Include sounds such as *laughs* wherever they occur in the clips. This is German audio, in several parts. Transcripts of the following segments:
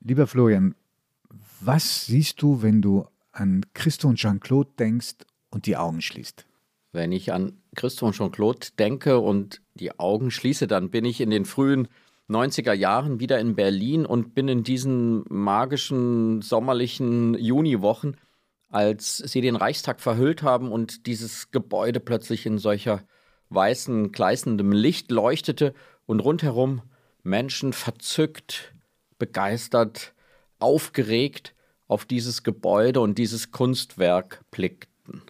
Lieber Florian, was siehst du, wenn du an Christo und Jean-Claude denkst und die Augen schließt? Wenn ich an Christo und Jean-Claude denke und die Augen schließe, dann bin ich in den frühen 90er Jahren wieder in Berlin und bin in diesen magischen sommerlichen Juniwochen, als sie den Reichstag verhüllt haben und dieses Gebäude plötzlich in solcher weißen, gleißendem Licht leuchtete und rundherum Menschen verzückt, begeistert, aufgeregt auf dieses Gebäude und dieses Kunstwerk blickten.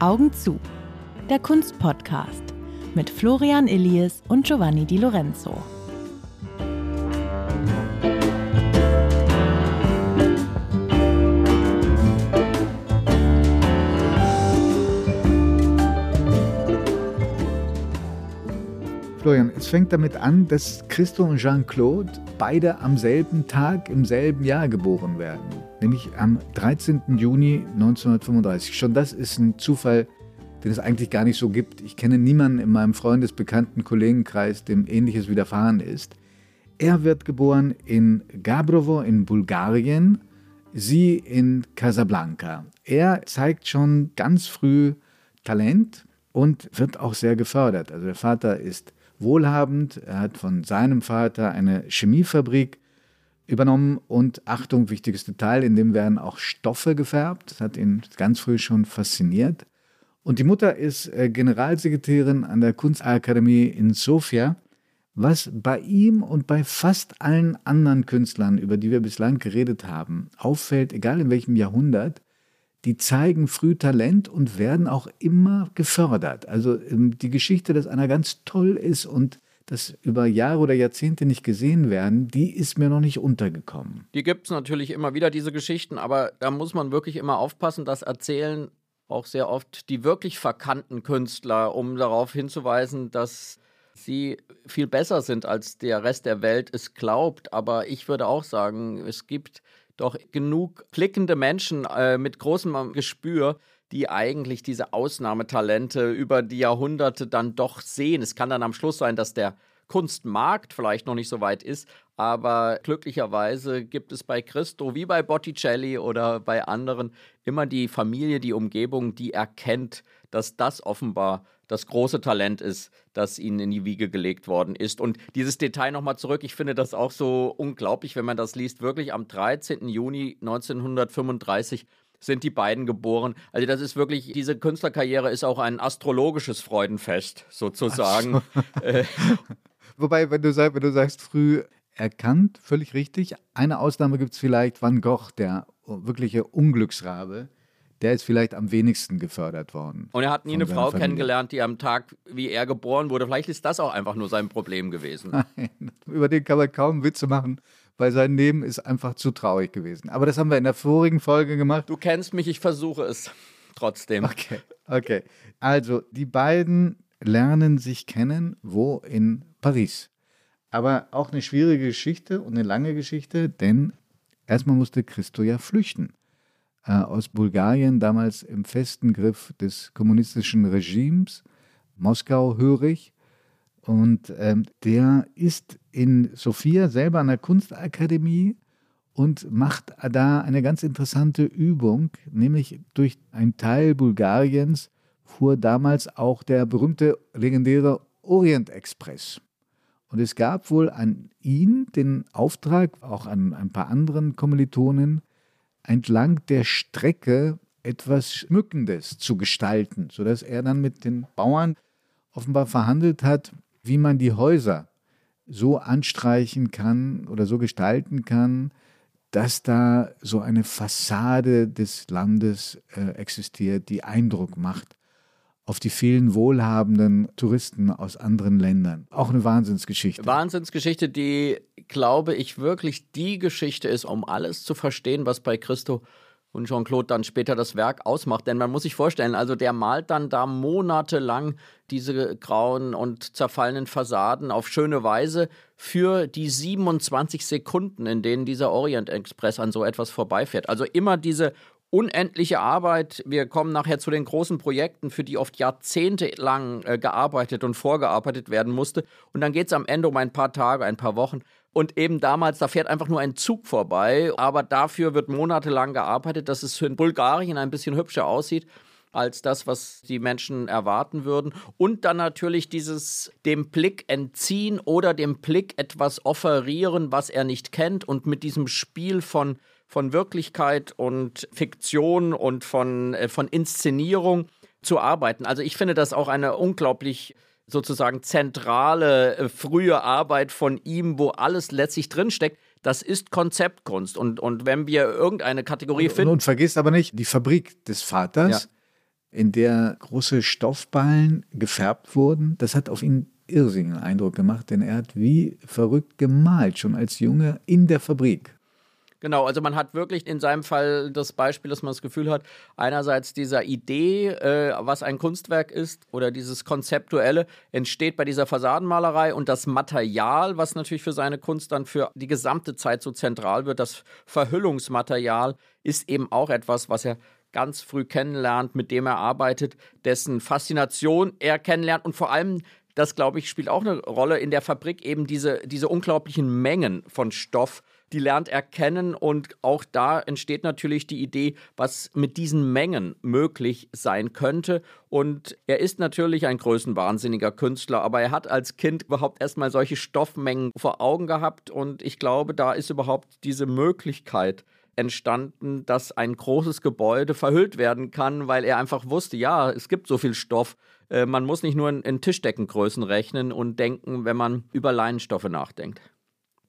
Augen zu. Der Kunstpodcast mit Florian Illies und Giovanni Di Lorenzo. Florian, es fängt damit an, dass Christo und Jean-Claude beide am selben Tag im selben Jahr geboren werden, nämlich am 13. Juni 1935. Schon das ist ein Zufall, den es eigentlich gar nicht so gibt. Ich kenne niemanden in meinem Freundesbekannten Kollegenkreis, dem ähnliches widerfahren ist. Er wird geboren in Gabrovo in Bulgarien, sie in Casablanca. Er zeigt schon ganz früh Talent und wird auch sehr gefördert. Also der Vater ist wohlhabend. Er hat von seinem Vater eine Chemiefabrik übernommen und Achtung, wichtiges Detail, in dem werden auch Stoffe gefärbt. Das hat ihn ganz früh schon fasziniert. Und die Mutter ist äh, Generalsekretärin an der Kunstakademie in Sofia, was bei ihm und bei fast allen anderen Künstlern, über die wir bislang geredet haben, auffällt, egal in welchem Jahrhundert, die zeigen früh Talent und werden auch immer gefördert. Also ähm, die Geschichte, dass einer ganz toll ist und das über Jahre oder Jahrzehnte nicht gesehen werden, die ist mir noch nicht untergekommen. Die gibt es natürlich immer wieder, diese Geschichten, aber da muss man wirklich immer aufpassen, das erzählen auch sehr oft die wirklich verkannten Künstler, um darauf hinzuweisen, dass sie viel besser sind, als der Rest der Welt es glaubt. Aber ich würde auch sagen, es gibt doch genug klickende Menschen äh, mit großem Gespür, die eigentlich diese Ausnahmetalente über die Jahrhunderte dann doch sehen. Es kann dann am Schluss sein, dass der Kunstmarkt vielleicht noch nicht so weit ist, aber glücklicherweise gibt es bei Christo wie bei Botticelli oder bei anderen immer die Familie, die Umgebung, die erkennt, dass das offenbar das große Talent ist, das ihnen in die Wiege gelegt worden ist. Und dieses Detail nochmal zurück, ich finde das auch so unglaublich, wenn man das liest. Wirklich am 13. Juni 1935 sind die beiden geboren. Also das ist wirklich, diese Künstlerkarriere ist auch ein astrologisches Freudenfest sozusagen. So. *laughs* Äh, Wobei, wenn du, sagst, wenn du sagst früh erkannt, völlig richtig. Eine Ausnahme gibt es vielleicht, Van Gogh, der wirkliche Unglücksrabe der ist vielleicht am wenigsten gefördert worden. Und er hat nie eine Frau Familie. kennengelernt, die am Tag, wie er geboren wurde. Vielleicht ist das auch einfach nur sein Problem gewesen. Nein, *laughs* über den kann man kaum Witze machen, weil sein Leben ist einfach zu traurig gewesen. Aber das haben wir in der vorigen Folge gemacht. Du kennst mich, ich versuche es trotzdem. Okay, okay. Also, die beiden lernen sich kennen, wo? In Paris. Aber auch eine schwierige Geschichte und eine lange Geschichte, denn erstmal musste Christo ja flüchten äh, aus Bulgarien, damals im festen Griff des kommunistischen Regimes, Moskau hörig. Und ähm, der ist in Sofia selber an der Kunstakademie und macht da eine ganz interessante Übung, nämlich durch einen Teil Bulgariens fuhr damals auch der berühmte legendäre Orient Express. Und es gab wohl an ihn den Auftrag, auch an ein paar anderen Kommilitonen, entlang der Strecke etwas Schmückendes zu gestalten, sodass er dann mit den Bauern offenbar verhandelt hat, wie man die Häuser so anstreichen kann oder so gestalten kann, dass da so eine Fassade des Landes äh, existiert, die Eindruck macht auf die vielen wohlhabenden Touristen aus anderen Ländern. Auch eine Wahnsinnsgeschichte. Wahnsinnsgeschichte, die, glaube ich, wirklich die Geschichte ist, um alles zu verstehen, was bei Christo und Jean-Claude dann später das Werk ausmacht. Denn man muss sich vorstellen, also der malt dann da monatelang diese grauen und zerfallenen Fassaden auf schöne Weise für die 27 Sekunden, in denen dieser Orient Express an so etwas vorbeifährt. Also immer diese unendliche Arbeit. Wir kommen nachher zu den großen Projekten, für die oft jahrzehntelang äh, gearbeitet und vorgearbeitet werden musste. Und dann geht es am Ende um ein paar Tage, ein paar Wochen. Und eben damals, da fährt einfach nur ein Zug vorbei, aber dafür wird monatelang gearbeitet, dass es in Bulgarien ein bisschen hübscher aussieht als das, was die Menschen erwarten würden. Und dann natürlich dieses dem Blick entziehen oder dem Blick etwas offerieren, was er nicht kennt. Und mit diesem Spiel von, von Wirklichkeit und Fiktion und von, äh, von Inszenierung zu arbeiten. Also ich finde das auch eine unglaublich sozusagen zentrale äh, frühe Arbeit von ihm, wo alles letztlich drinsteckt. Das ist Konzeptkunst. Und, und wenn wir irgendeine Kategorie und, finden. Und, vergiss aber nicht die Fabrik des Vaters, ja. in der große Stoffballen gefärbt wurden. Das hat auf ihn irrsinnigen Eindruck gemacht, denn er hat wie verrückt gemalt, schon als Junge in der Fabrik. Genau, also man hat wirklich in seinem Fall das Beispiel, dass man das Gefühl hat, einerseits dieser Idee, äh, was ein Kunstwerk ist, oder dieses Konzeptuelle, entsteht bei dieser Fassadenmalerei und das Material, was natürlich für seine Kunst dann für die gesamte Zeit so zentral wird, das Verhüllungsmaterial, ist eben auch etwas, was er ganz früh kennenlernt, mit dem er arbeitet, dessen Faszination er kennenlernt und vor allem das, glaube ich, spielt auch eine Rolle in der Fabrik, eben diese, diese unglaublichen Mengen von Stoff, die lernt er kennen und auch da entsteht natürlich die Idee, was mit diesen Mengen möglich sein könnte. Und er ist natürlich ein größenwahnsinniger Künstler, aber er hat als Kind überhaupt erstmal solche Stoffmengen vor Augen gehabt und ich glaube, da ist überhaupt diese Möglichkeit entstanden, dass ein großes Gebäude verhüllt werden kann, weil er einfach wusste, ja, es gibt so viel Stoff. Äh, man muss nicht nur in, in Tischdeckengrößen rechnen und denken, wenn man über Leinenstoffe nachdenkt.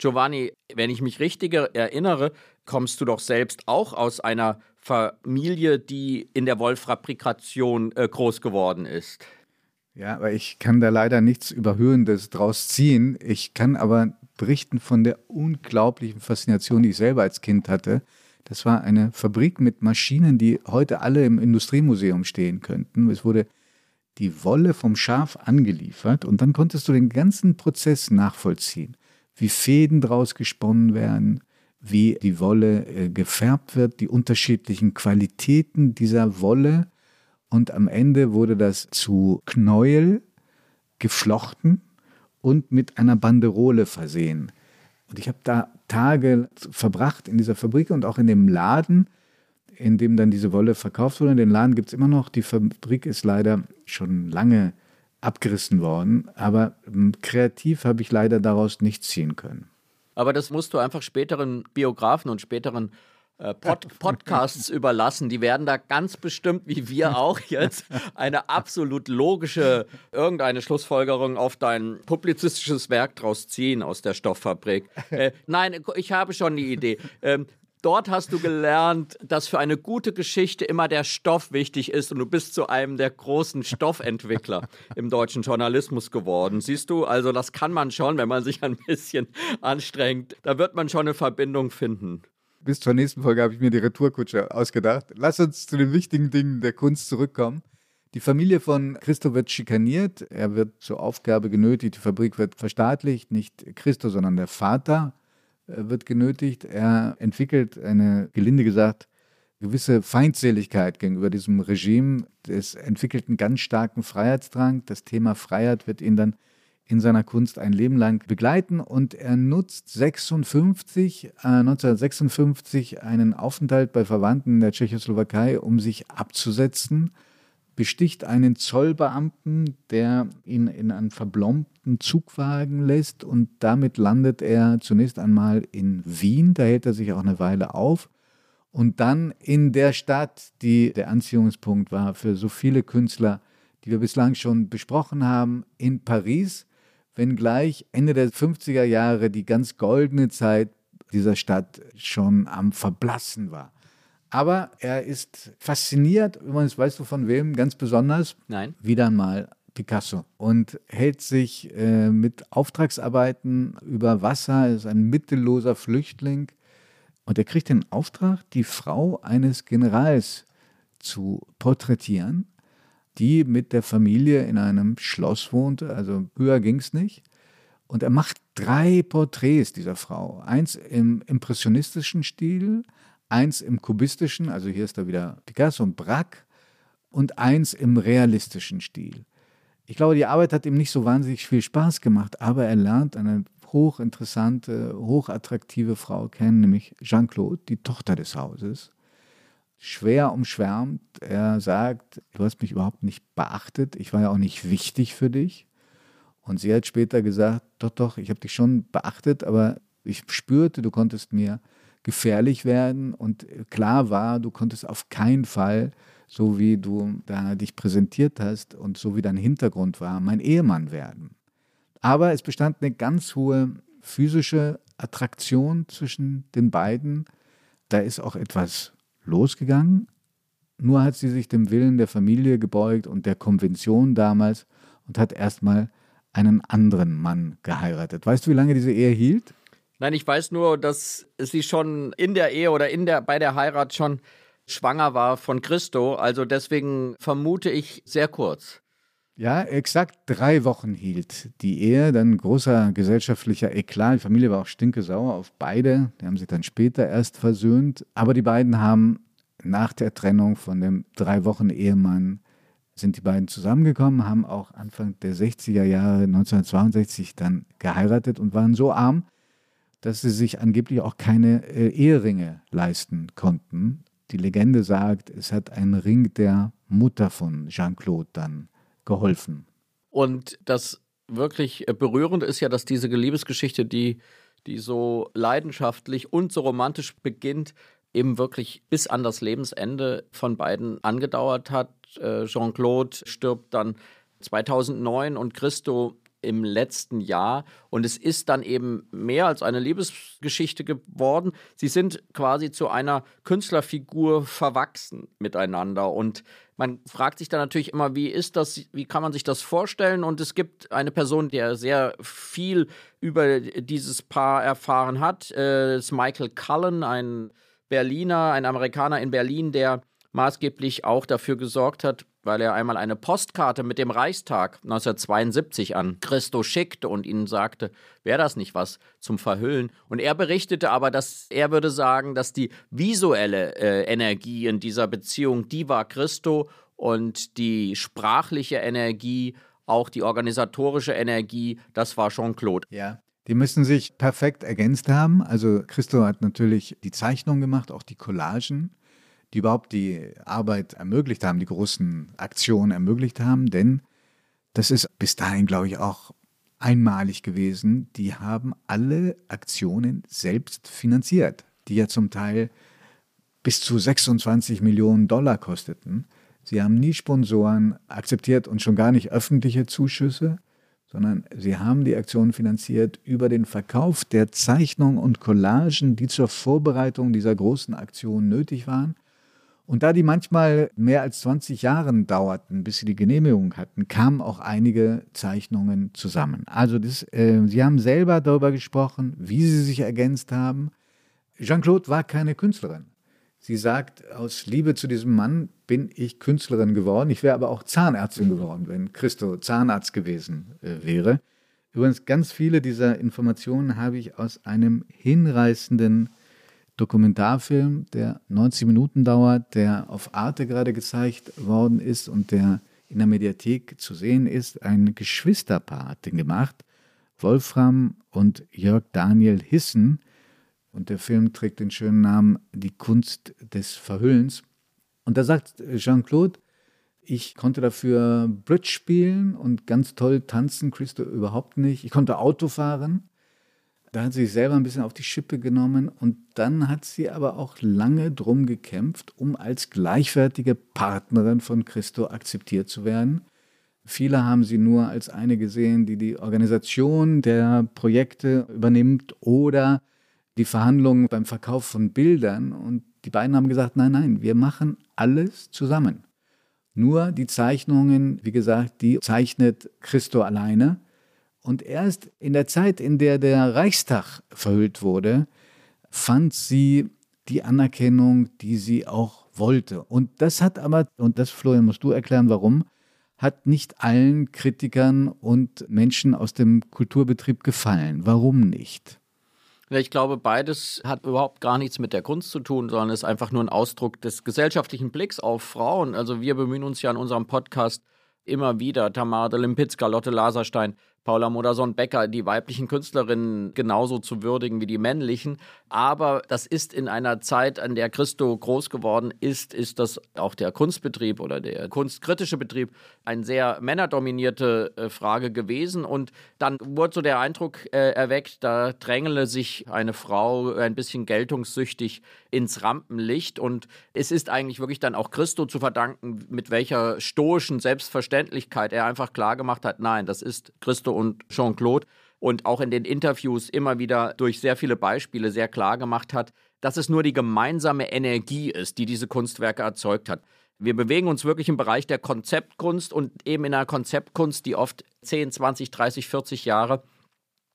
Giovanni, wenn ich mich richtig erinnere, kommst du doch selbst auch aus einer Familie, die in der Wollfabrikation äh, groß geworden ist. Ja, aber ich kann da leider nichts Überhöhendes draus ziehen. Ich kann aber berichten von der unglaublichen Faszination, die ich selber als Kind hatte. Das war eine Fabrik mit Maschinen, die heute alle im Industriemuseum stehen könnten. Es wurde die Wolle vom Schaf angeliefert und dann konntest du den ganzen Prozess nachvollziehen wie Fäden draus gesponnen werden, wie die Wolle äh, gefärbt wird, die unterschiedlichen Qualitäten dieser Wolle. Und am Ende wurde das zu Knäuel geflochten und mit einer Banderole versehen. Und ich habe da Tage verbracht in dieser Fabrik und auch in dem Laden, in dem dann diese Wolle verkauft wurde. Den Laden gibt es immer noch. Die Fabrik ist leider schon lange abgerissen worden. Aber ähm, kreativ habe ich leider daraus nichts ziehen können. Aber das musst du einfach späteren Biografen und späteren äh, Pod *laughs* Podcasts überlassen. Die werden da ganz bestimmt, wie wir auch jetzt, eine absolut logische, irgendeine Schlussfolgerung auf dein publizistisches Werk draus ziehen aus der Stofffabrik. Äh, nein, ich habe schon die Idee. Ähm, Dort hast du gelernt, dass für eine gute Geschichte immer der Stoff wichtig ist und du bist zu einem der großen Stoffentwickler im deutschen Journalismus geworden. Siehst du, also das kann man schon, wenn man sich ein bisschen anstrengt. Da wird man schon eine Verbindung finden. Bis zur nächsten Folge habe ich mir die Retourkutsche ausgedacht. Lass uns zu den wichtigen Dingen der Kunst zurückkommen. Die Familie von Christo wird schikaniert. Er wird zur Aufgabe genötigt. Die Fabrik wird verstaatlicht. Nicht Christo, sondern der Vater wird genötigt. Er entwickelt eine, gelinde gesagt, gewisse Feindseligkeit gegenüber diesem Regime. Es entwickelt einen ganz starken Freiheitsdrang. Das Thema Freiheit wird ihn dann in seiner Kunst ein Leben lang begleiten und er nutzt 56, äh, 1956 einen Aufenthalt bei Verwandten in der Tschechoslowakei, um sich abzusetzen besticht einen Zollbeamten, der ihn in einen verblombten Zugwagen lässt und damit landet er zunächst einmal in Wien, da hält er sich auch eine Weile auf und dann in der Stadt, die der Anziehungspunkt war für so viele Künstler, die wir bislang schon besprochen haben, in Paris, wenngleich Ende der 50er Jahre die ganz goldene Zeit dieser Stadt schon am Verblassen war. Aber er ist fasziniert, übrigens weißt du von wem ganz besonders? Nein. Wieder mal Picasso und hält sich äh, mit Auftragsarbeiten über Wasser, ist ein mittelloser Flüchtling Und er kriegt den Auftrag, die Frau eines Generals zu porträtieren, die mit der Familie in einem Schloss wohnte, also höher ging es nicht. Und er macht drei Porträts dieser Frau. Eins im impressionistischen Stil, eins im kubistischen, also hier ist da wieder Picasso und Braque, und eins im realistischen Stil. Ich glaube, die Arbeit hat ihm nicht so wahnsinnig viel Spaß gemacht, aber er lernt eine hochinteressante, hochattraktive Frau kennen, nämlich Jean-Claude, die Tochter des Hauses. Schwer umschwärmt. Er sagt, du hast mich überhaupt nicht beachtet, ich war ja auch nicht wichtig für dich. Und sie hat später gesagt, doch, doch, ich habe dich schon beachtet, aber ich spürte, du konntest mir gefährlich werden und klar war, du konntest auf keinen Fall, so wie du da dich präsentiert hast und so wie dein Hintergrund war, mein Ehemann werden. Aber es bestand eine ganz hohe physische Attraktion zwischen den beiden. Da ist auch etwas losgegangen. Nur hat sie sich dem Willen der Familie gebeugt und der Konvention damals und hat erstmal einen anderen Mann geheiratet. Weißt du, wie lange diese Ehe hielt? Nein, ich weiß nur, dass sie schon in der Ehe oder in der, bei der Heirat schon schwanger war von Christo. Also deswegen vermute ich sehr kurz. Ja, exakt drei Wochen hielt die Ehe, dann großer gesellschaftlicher Eklat. Die Familie war auch stinkesauer auf beide. Die haben sich dann später erst versöhnt. Aber die beiden haben nach der Trennung von dem drei Wochen Ehemann sind die beiden zusammengekommen, haben auch Anfang der 60er Jahre 1962 dann geheiratet und waren so arm, dass sie sich angeblich auch keine äh, Eheringe leisten konnten. Die Legende sagt, es hat ein Ring der Mutter von Jean-Claude dann geholfen. Und das wirklich äh, berührende ist ja, dass diese Liebesgeschichte, die, die so leidenschaftlich und so romantisch beginnt, eben wirklich bis an das Lebensende von beiden angedauert hat. Äh, Jean-Claude stirbt dann 2009 und Christo im letzten Jahr. Und es ist dann eben mehr als eine Liebesgeschichte geworden. Sie sind quasi zu einer Künstlerfigur verwachsen miteinander. Und man fragt sich dann natürlich immer, wie ist das, wie kann man sich das vorstellen? Und es gibt eine Person, der sehr viel über dieses Paar erfahren hat. Das ist Michael Cullen, ein Berliner, ein Amerikaner in Berlin, der maßgeblich auch dafür gesorgt hat, weil er einmal eine Postkarte mit dem Reichstag 1972 an Christo schickte und ihnen sagte, wäre das nicht was zum Verhüllen. Und er berichtete aber, dass er würde sagen, dass die visuelle äh, Energie in dieser Beziehung, die war Christo und die sprachliche Energie, auch die organisatorische Energie, das war Jean-Claude. Ja. Die müssen sich perfekt ergänzt haben. Also Christo hat natürlich die Zeichnung gemacht, auch die Collagen die überhaupt die Arbeit ermöglicht haben, die großen Aktionen ermöglicht haben, denn das ist bis dahin, glaube ich, auch einmalig gewesen. Die haben alle Aktionen selbst finanziert, die ja zum Teil bis zu 26 Millionen Dollar kosteten. Sie haben nie Sponsoren akzeptiert und schon gar nicht öffentliche Zuschüsse, sondern sie haben die Aktionen finanziert über den Verkauf der Zeichnungen und Collagen, die zur Vorbereitung dieser großen Aktion nötig waren. Und da die manchmal mehr als 20 Jahre dauerten, bis sie die Genehmigung hatten, kamen auch einige Zeichnungen zusammen. Also das, äh, Sie haben selber darüber gesprochen, wie Sie sich ergänzt haben. Jean-Claude war keine Künstlerin. Sie sagt, aus Liebe zu diesem Mann bin ich Künstlerin geworden. Ich wäre aber auch Zahnärztin geworden, wenn Christo Zahnarzt gewesen äh, wäre. Übrigens, ganz viele dieser Informationen habe ich aus einem hinreißenden Dokumentarfilm, der 90 Minuten dauert, der auf Arte gerade gezeigt worden ist und der in der Mediathek zu sehen ist. Ein Geschwisterpaar hat den gemacht, Wolfram und Jörg Daniel Hissen. Und der Film trägt den schönen Namen Die Kunst des Verhüllens. Und da sagt Jean-Claude, ich konnte dafür Bridge spielen und ganz toll tanzen, Christo überhaupt nicht. Ich konnte Auto fahren. Da hat sie sich selber ein bisschen auf die Schippe genommen und dann hat sie aber auch lange drum gekämpft, um als gleichwertige Partnerin von Christo akzeptiert zu werden. Viele haben sie nur als eine gesehen, die die Organisation der Projekte übernimmt oder die Verhandlungen beim Verkauf von Bildern. Und die beiden haben gesagt, nein, nein, wir machen alles zusammen. Nur die Zeichnungen, wie gesagt, die zeichnet Christo alleine. Und erst in der Zeit, in der der Reichstag verhüllt wurde, fand sie die Anerkennung, die sie auch wollte. Und das hat aber, und das, Florian, musst du erklären, warum, hat nicht allen Kritikern und Menschen aus dem Kulturbetrieb gefallen. Warum nicht? Ich glaube, beides hat überhaupt gar nichts mit der Kunst zu tun, sondern ist einfach nur ein Ausdruck des gesellschaftlichen Blicks auf Frauen. Also wir bemühen uns ja in unserem Podcast immer wieder, Tamara de Limpitzka, Lotte Laserstein, Paula Modersohn-Becker, die weiblichen Künstlerinnen genauso zu würdigen wie die männlichen. Aber das ist in einer Zeit, an der Christo groß geworden ist, ist das auch der Kunstbetrieb oder der kunstkritische Betrieb eine sehr männerdominierte äh, Frage gewesen. Und dann wurde so der Eindruck äh, erweckt, da drängele sich eine Frau ein bisschen geltungssüchtig ins Rampenlicht. Und es ist eigentlich wirklich dann auch Christo zu verdanken, mit welcher stoischen Selbstverständlichkeit er einfach klargemacht hat, nein, das ist Christo und Jean-Claude und auch in den Interviews immer wieder durch sehr viele Beispiele sehr klar gemacht hat, dass es nur die gemeinsame Energie ist, die diese Kunstwerke erzeugt hat. Wir bewegen uns wirklich im Bereich der Konzeptkunst und eben in einer Konzeptkunst, die oft 10, 20, 30, 40 Jahre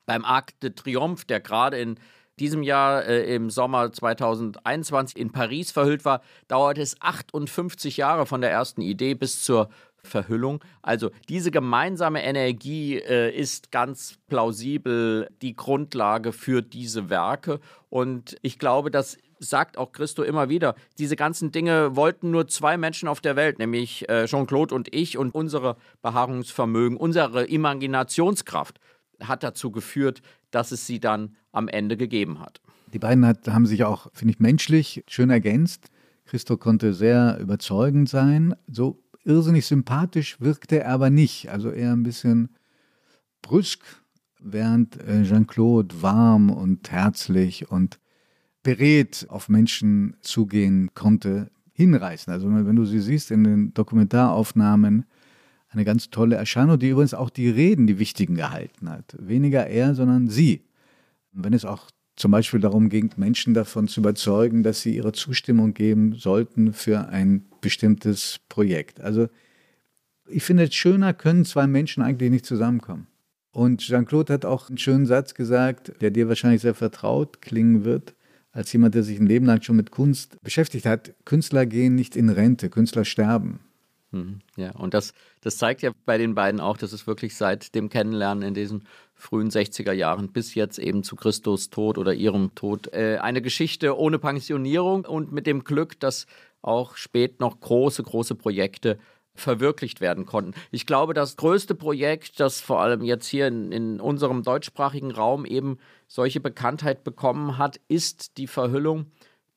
beim Arc de Triomphe, der gerade in diesem Jahr äh, im Sommer 2021 in Paris verhüllt war, dauerte es 58 Jahre von der ersten Idee bis zur Verhüllung. Also diese gemeinsame Energie äh, ist ganz plausibel die Grundlage für diese Werke. Und ich glaube, das sagt auch Christo immer wieder, diese ganzen Dinge wollten nur zwei Menschen auf der Welt, nämlich äh, Jean-Claude und ich und unsere Beharrungsvermögen, unsere Imaginationskraft hat dazu geführt, dass es sie dann am Ende gegeben hat. Die beiden hat, haben sich auch, finde ich, menschlich schön ergänzt. Christo konnte sehr überzeugend sein, so irrsinnig sympathisch wirkte er aber nicht. Also eher ein bisschen brüsk, während äh, Jean-Claude warm und herzlich und beredt auf Menschen zugehen konnte, hinreißen. Also wenn du sie siehst in den Dokumentaraufnahmen, eine ganz tolle Erscheinung, die übrigens auch die Reden, die wichtigen gehalten hat. Weniger er, sondern sie. wenn es auch zum Beispiel darum ging, Menschen davon zu überzeugen, dass sie ihre Zustimmung geben sollten für ein bestimmtes Projekt. Also ich finde, schöner können zwei Menschen eigentlich nicht zusammenkommen. Und Jean-Claude hat auch einen schönen Satz gesagt, der dir wahrscheinlich sehr vertraut klingen wird, als jemand, der sich ein Leben lang schon mit Kunst beschäftigt hat. Künstler gehen nicht in Rente, Künstler sterben. Mhm. Ja, und das, das zeigt ja bei den beiden auch, dass es wirklich seit dem Kennenlernen in diesen frühen 60er Jahren bis jetzt eben zu Christus Tod oder ihrem Tod äh, eine Geschichte ohne Pensionierung und mit dem Glück, dass auch spät noch große, große Projekte verwirklicht werden konnten. Ich glaube, das größte Projekt, das vor allem jetzt hier in, in unserem deutschsprachigen Raum eben solche Bekanntheit bekommen hat, ist die Verhüllung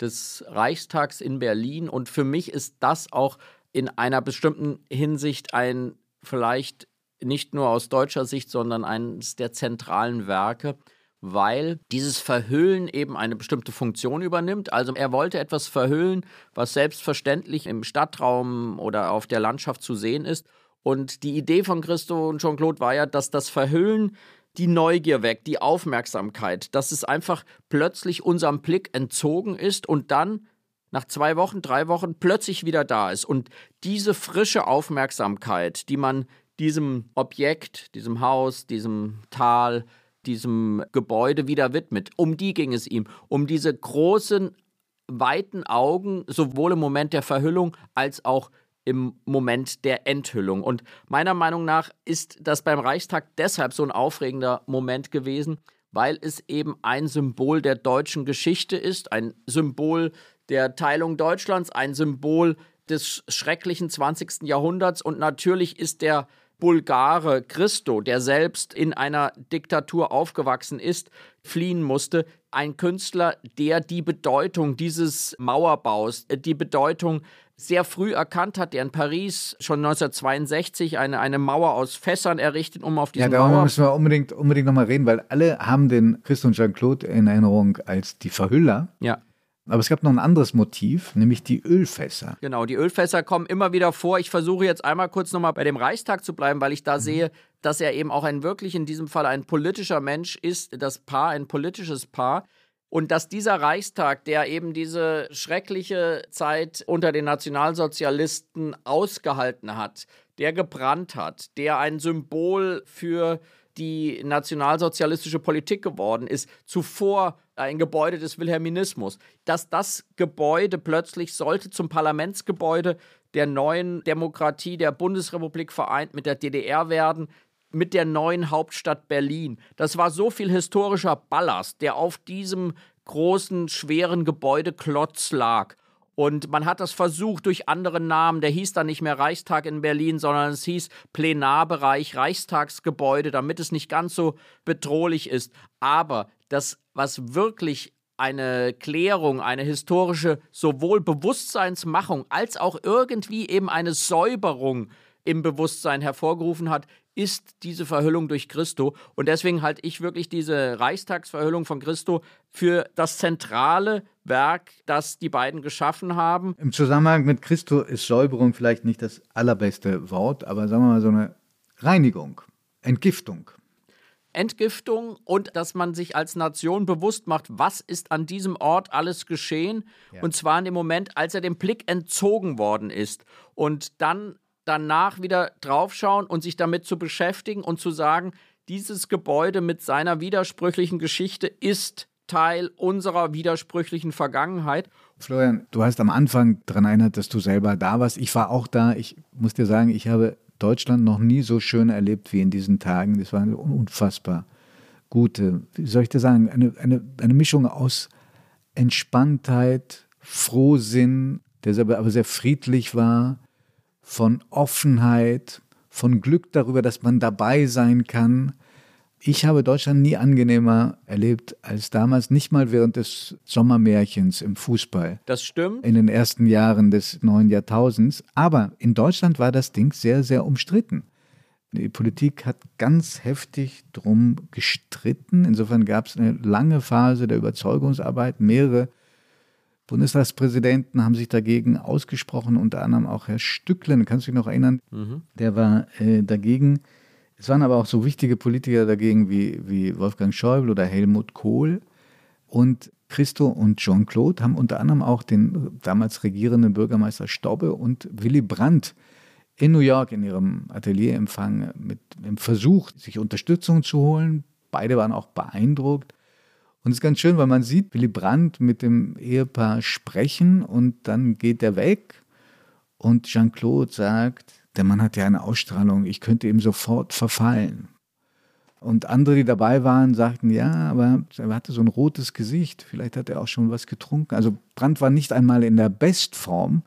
des Reichstags in Berlin. Und für mich ist das auch in einer bestimmten Hinsicht ein vielleicht nicht nur aus deutscher Sicht, sondern eines der zentralen Werke, weil dieses Verhüllen eben eine bestimmte Funktion übernimmt. Also er wollte etwas verhüllen, was selbstverständlich im Stadtraum oder auf der Landschaft zu sehen ist. Und die Idee von Christo und Jean-Claude war ja, dass das Verhüllen die Neugier weckt, die Aufmerksamkeit, dass es einfach plötzlich unserem Blick entzogen ist und dann nach zwei Wochen, drei Wochen plötzlich wieder da ist. Und diese frische Aufmerksamkeit, die man diesem Objekt, diesem Haus, diesem Tal, diesem Gebäude wieder widmet. Um die ging es ihm, um diese großen, weiten Augen, sowohl im Moment der Verhüllung als auch im Moment der Enthüllung. Und meiner Meinung nach ist das beim Reichstag deshalb so ein aufregender Moment gewesen, weil es eben ein Symbol der deutschen Geschichte ist, ein Symbol der Teilung Deutschlands, ein Symbol des schrecklichen 20. Jahrhunderts und natürlich ist der Bulgare Christo, der selbst in einer Diktatur aufgewachsen ist, fliehen musste. Ein Künstler, der die Bedeutung dieses Mauerbaus, äh, die Bedeutung sehr früh erkannt hat, der in Paris schon 1962 eine, eine Mauer aus Fässern errichtet, um auf diese ja, darüber Mauer... müssen wir unbedingt, unbedingt nochmal reden, weil alle haben den Christo und Jean-Claude in Erinnerung als die Verhüller. Ja. Aber es gab noch ein anderes Motiv, nämlich die Ölfässer. Genau, die Ölfässer kommen immer wieder vor. Ich versuche jetzt einmal kurz nochmal bei dem Reichstag zu bleiben, weil ich da mhm. sehe, dass er eben auch ein wirklich in diesem Fall ein politischer Mensch ist, das Paar, ein politisches Paar. Und dass dieser Reichstag, der eben diese schreckliche Zeit unter den Nationalsozialisten ausgehalten hat, der gebrannt hat, der ein Symbol für die nationalsozialistische Politik geworden ist, zuvor ein Gebäude des Wilhelminismus. Dass das Gebäude plötzlich sollte zum Parlamentsgebäude der neuen Demokratie der Bundesrepublik vereint mit der DDR werden, mit der neuen Hauptstadt Berlin. Das war so viel historischer Ballast, der auf diesem großen, schweren Gebäudeklotz lag. Und man hat das versucht durch andere Namen. Der hieß dann nicht mehr Reichstag in Berlin, sondern es hieß Plenarbereich Reichstagsgebäude, damit es nicht ganz so bedrohlich ist. Aber das, was wirklich eine Klärung, eine historische sowohl Bewusstseinsmachung als auch irgendwie eben eine Säuberung im Bewusstsein hervorgerufen hat, ist diese Verhüllung durch Christo. Und deswegen halte ich wirklich diese Reichstagsverhüllung von Christo für das zentrale Werk, das die beiden geschaffen haben. Im Zusammenhang mit Christo ist Säuberung vielleicht nicht das allerbeste Wort, aber sagen wir mal so eine Reinigung, Entgiftung. Entgiftung und dass man sich als Nation bewusst macht, was ist an diesem Ort alles geschehen. Ja. Und zwar in dem Moment, als er dem Blick entzogen worden ist. Und dann danach wieder draufschauen und sich damit zu beschäftigen und zu sagen, dieses Gebäude mit seiner widersprüchlichen Geschichte ist Teil unserer widersprüchlichen Vergangenheit. Florian, du hast am Anfang daran erinnert, dass du selber da warst. Ich war auch da. Ich muss dir sagen, ich habe Deutschland noch nie so schön erlebt wie in diesen Tagen. Das war eine unfassbar gute, wie soll ich dir sagen, eine, eine, eine Mischung aus Entspanntheit, Frohsinn, der aber sehr friedlich war, von Offenheit, von Glück darüber, dass man dabei sein kann. Ich habe Deutschland nie angenehmer erlebt als damals, nicht mal während des Sommermärchens im Fußball. Das stimmt. In den ersten Jahren des neuen Jahrtausends. Aber in Deutschland war das Ding sehr, sehr umstritten. Die Politik hat ganz heftig drum gestritten. Insofern gab es eine lange Phase der Überzeugungsarbeit, mehrere Bundestagspräsidenten haben sich dagegen ausgesprochen, unter anderem auch Herr Stücklen, kannst du dich noch erinnern? Mhm. Der war äh, dagegen. Es waren aber auch so wichtige Politiker dagegen wie, wie Wolfgang Schäuble oder Helmut Kohl. Und Christo und Jean-Claude haben unter anderem auch den damals regierenden Bürgermeister Staube und Willy Brandt in New York in ihrem Atelier empfangen, mit dem Versuch, sich Unterstützung zu holen. Beide waren auch beeindruckt. Und es ist ganz schön, weil man sieht Willy Brandt mit dem Ehepaar sprechen und dann geht er weg und Jean-Claude sagt, der Mann hat ja eine Ausstrahlung, ich könnte ihm sofort verfallen. Und andere, die dabei waren, sagten, ja, aber er hatte so ein rotes Gesicht, vielleicht hat er auch schon was getrunken. Also Brandt war nicht einmal in der Bestform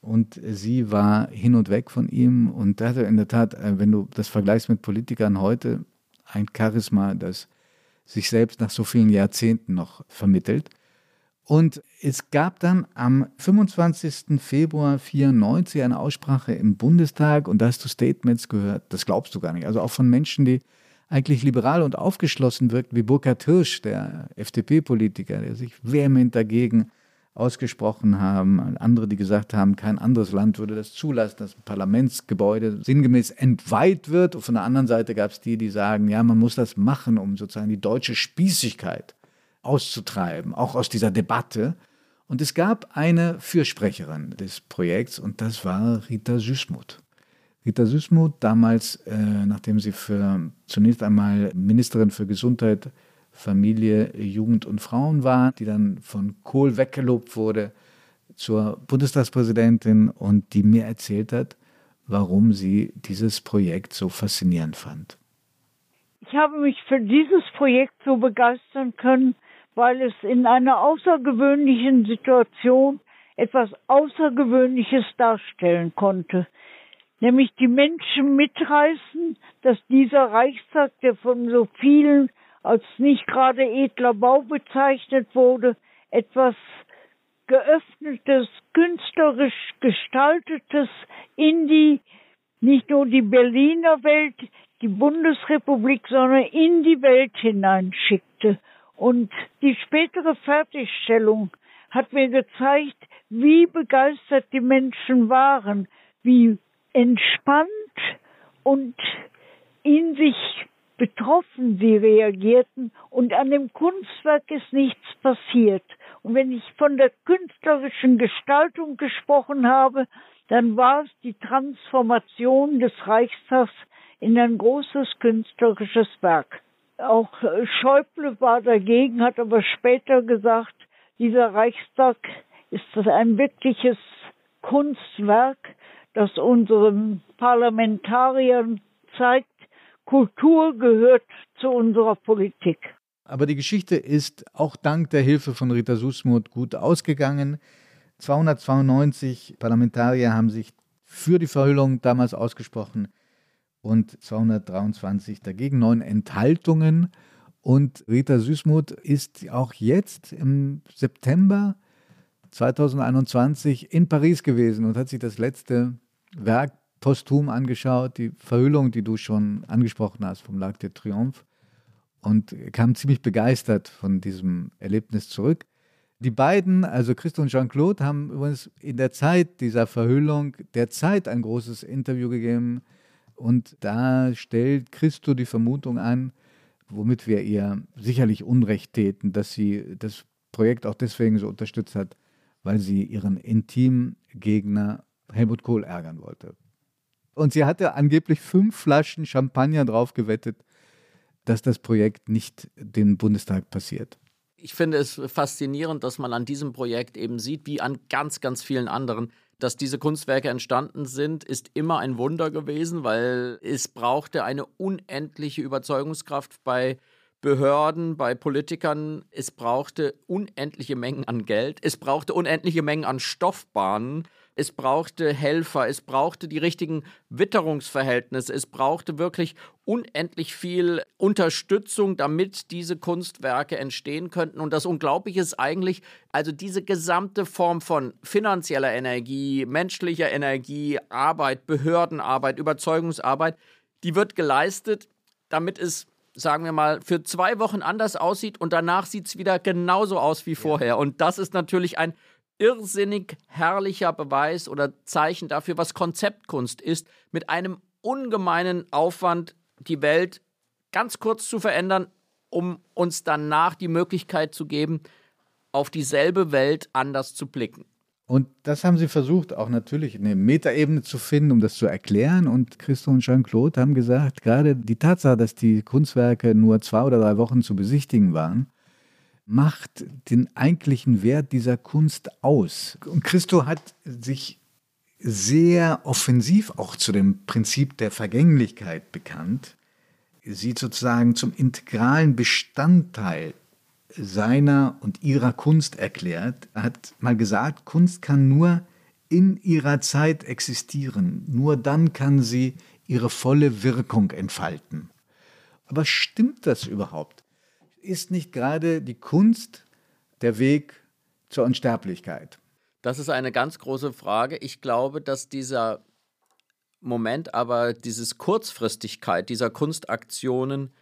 und sie war hin und weg von ihm und da hatte in der Tat, äh, wenn du das vergleichst mit Politikern heute, ein Charisma, das sich selbst nach so vielen Jahrzehnten noch vermittelt. Und es gab dann am 25. Februar 1994 eine Aussprache im Bundestag und da hast du Statements gehört, das glaubst du gar nicht. Also auch von Menschen, die eigentlich liberal und aufgeschlossen wirken, wie Burkhard Hirsch, der FDP-Politiker, der sich vehement dagegen ausgesprochen haben, andere, die gesagt haben, kein anderes Land würde das zulassen, dass ein Parlamentsgebäude sinngemäß entweiht wird. Und von der anderen Seite gab es die, die sagen, ja, man muss das machen, um sozusagen die deutsche Spießigkeit auszutreiben, auch aus dieser Debatte. Und es gab eine Fürsprecherin des Projekts und das war Rita Süßmuth. Rita Süßmuth, damals, äh, nachdem sie für zunächst einmal Ministerin für Gesundheit Familie, Jugend und Frauen war, die dann von Kohl weggelobt wurde zur Bundestagspräsidentin und die mir erzählt hat, warum sie dieses Projekt so faszinierend fand. Ich habe mich für dieses Projekt so begeistern können, weil es in einer außergewöhnlichen Situation etwas Außergewöhnliches darstellen konnte, nämlich die Menschen mitreißen, dass dieser Reichstag, der von so vielen als nicht gerade edler Bau bezeichnet wurde, etwas geöffnetes, künstlerisch gestaltetes in die, nicht nur die Berliner Welt, die Bundesrepublik, sondern in die Welt hineinschickte. Und die spätere Fertigstellung hat mir gezeigt, wie begeistert die Menschen waren, wie entspannt und in sich betroffen sie reagierten und an dem Kunstwerk ist nichts passiert. Und wenn ich von der künstlerischen Gestaltung gesprochen habe, dann war es die Transformation des Reichstags in ein großes künstlerisches Werk. Auch Schäuble war dagegen, hat aber später gesagt, dieser Reichstag ist ein wirkliches Kunstwerk, das unseren Parlamentariern zeigt, Kultur gehört zu unserer Politik. Aber die Geschichte ist auch dank der Hilfe von Rita Susmuth gut ausgegangen. 292 Parlamentarier haben sich für die Verhüllung damals ausgesprochen und 223 dagegen, neun Enthaltungen. Und Rita Süßmuth ist auch jetzt im September 2021 in Paris gewesen und hat sich das letzte Werk posthum angeschaut, die Verhüllung, die du schon angesprochen hast vom Lac de Triomphe und kam ziemlich begeistert von diesem Erlebnis zurück. Die beiden, also Christo und Jean-Claude, haben übrigens in der Zeit dieser Verhüllung der Zeit ein großes Interview gegeben und da stellt Christo die Vermutung an, womit wir ihr sicherlich Unrecht täten, dass sie das Projekt auch deswegen so unterstützt hat, weil sie ihren intimen Gegner Helmut Kohl ärgern wollte. Und sie hatte angeblich fünf Flaschen Champagner drauf gewettet, dass das Projekt nicht dem Bundestag passiert. Ich finde es faszinierend, dass man an diesem Projekt eben sieht, wie an ganz, ganz vielen anderen, dass diese Kunstwerke entstanden sind, ist immer ein Wunder gewesen, weil es brauchte eine unendliche Überzeugungskraft bei Behörden, bei Politikern. Es brauchte unendliche Mengen an Geld. Es brauchte unendliche Mengen an Stoffbahnen es brauchte Helfer, es brauchte die richtigen Witterungsverhältnisse, es brauchte wirklich unendlich viel Unterstützung, damit diese Kunstwerke entstehen könnten. Und das Unglaubliche ist eigentlich, also diese gesamte Form von finanzieller Energie, menschlicher Energie, Arbeit, Behördenarbeit, Überzeugungsarbeit, die wird geleistet, damit es sagen wir mal, für zwei Wochen anders aussieht und danach sieht es wieder genauso aus wie vorher. Und das ist natürlich ein irrsinnig herrlicher Beweis oder Zeichen dafür, was Konzeptkunst ist, mit einem ungemeinen Aufwand die Welt ganz kurz zu verändern, um uns danach die Möglichkeit zu geben, auf dieselbe Welt anders zu blicken. Und das haben sie versucht, auch natürlich eine Metaebene zu finden, um das zu erklären. Und Christo und Jean-Claude haben gesagt, gerade die Tatsache, dass die Kunstwerke nur zwei oder drei Wochen zu besichtigen waren, macht den eigentlichen Wert dieser Kunst aus? Und Christo hat sich sehr offensiv auch zu dem Prinzip der Vergänglichkeit bekannt, sie sozusagen zum integralen Bestandteil seiner und ihrer Kunst erklärt. Er hat mal gesagt, Kunst kann nur in ihrer Zeit existieren, nur dann kann sie ihre volle Wirkung entfalten. Aber stimmt das überhaupt? Ist nicht gerade die Kunst der Weg zur Unsterblichkeit? Das ist eine ganz große Frage. Ich glaube, dass dieser Moment, aber diese Kurzfristigkeit dieser Kunstaktionen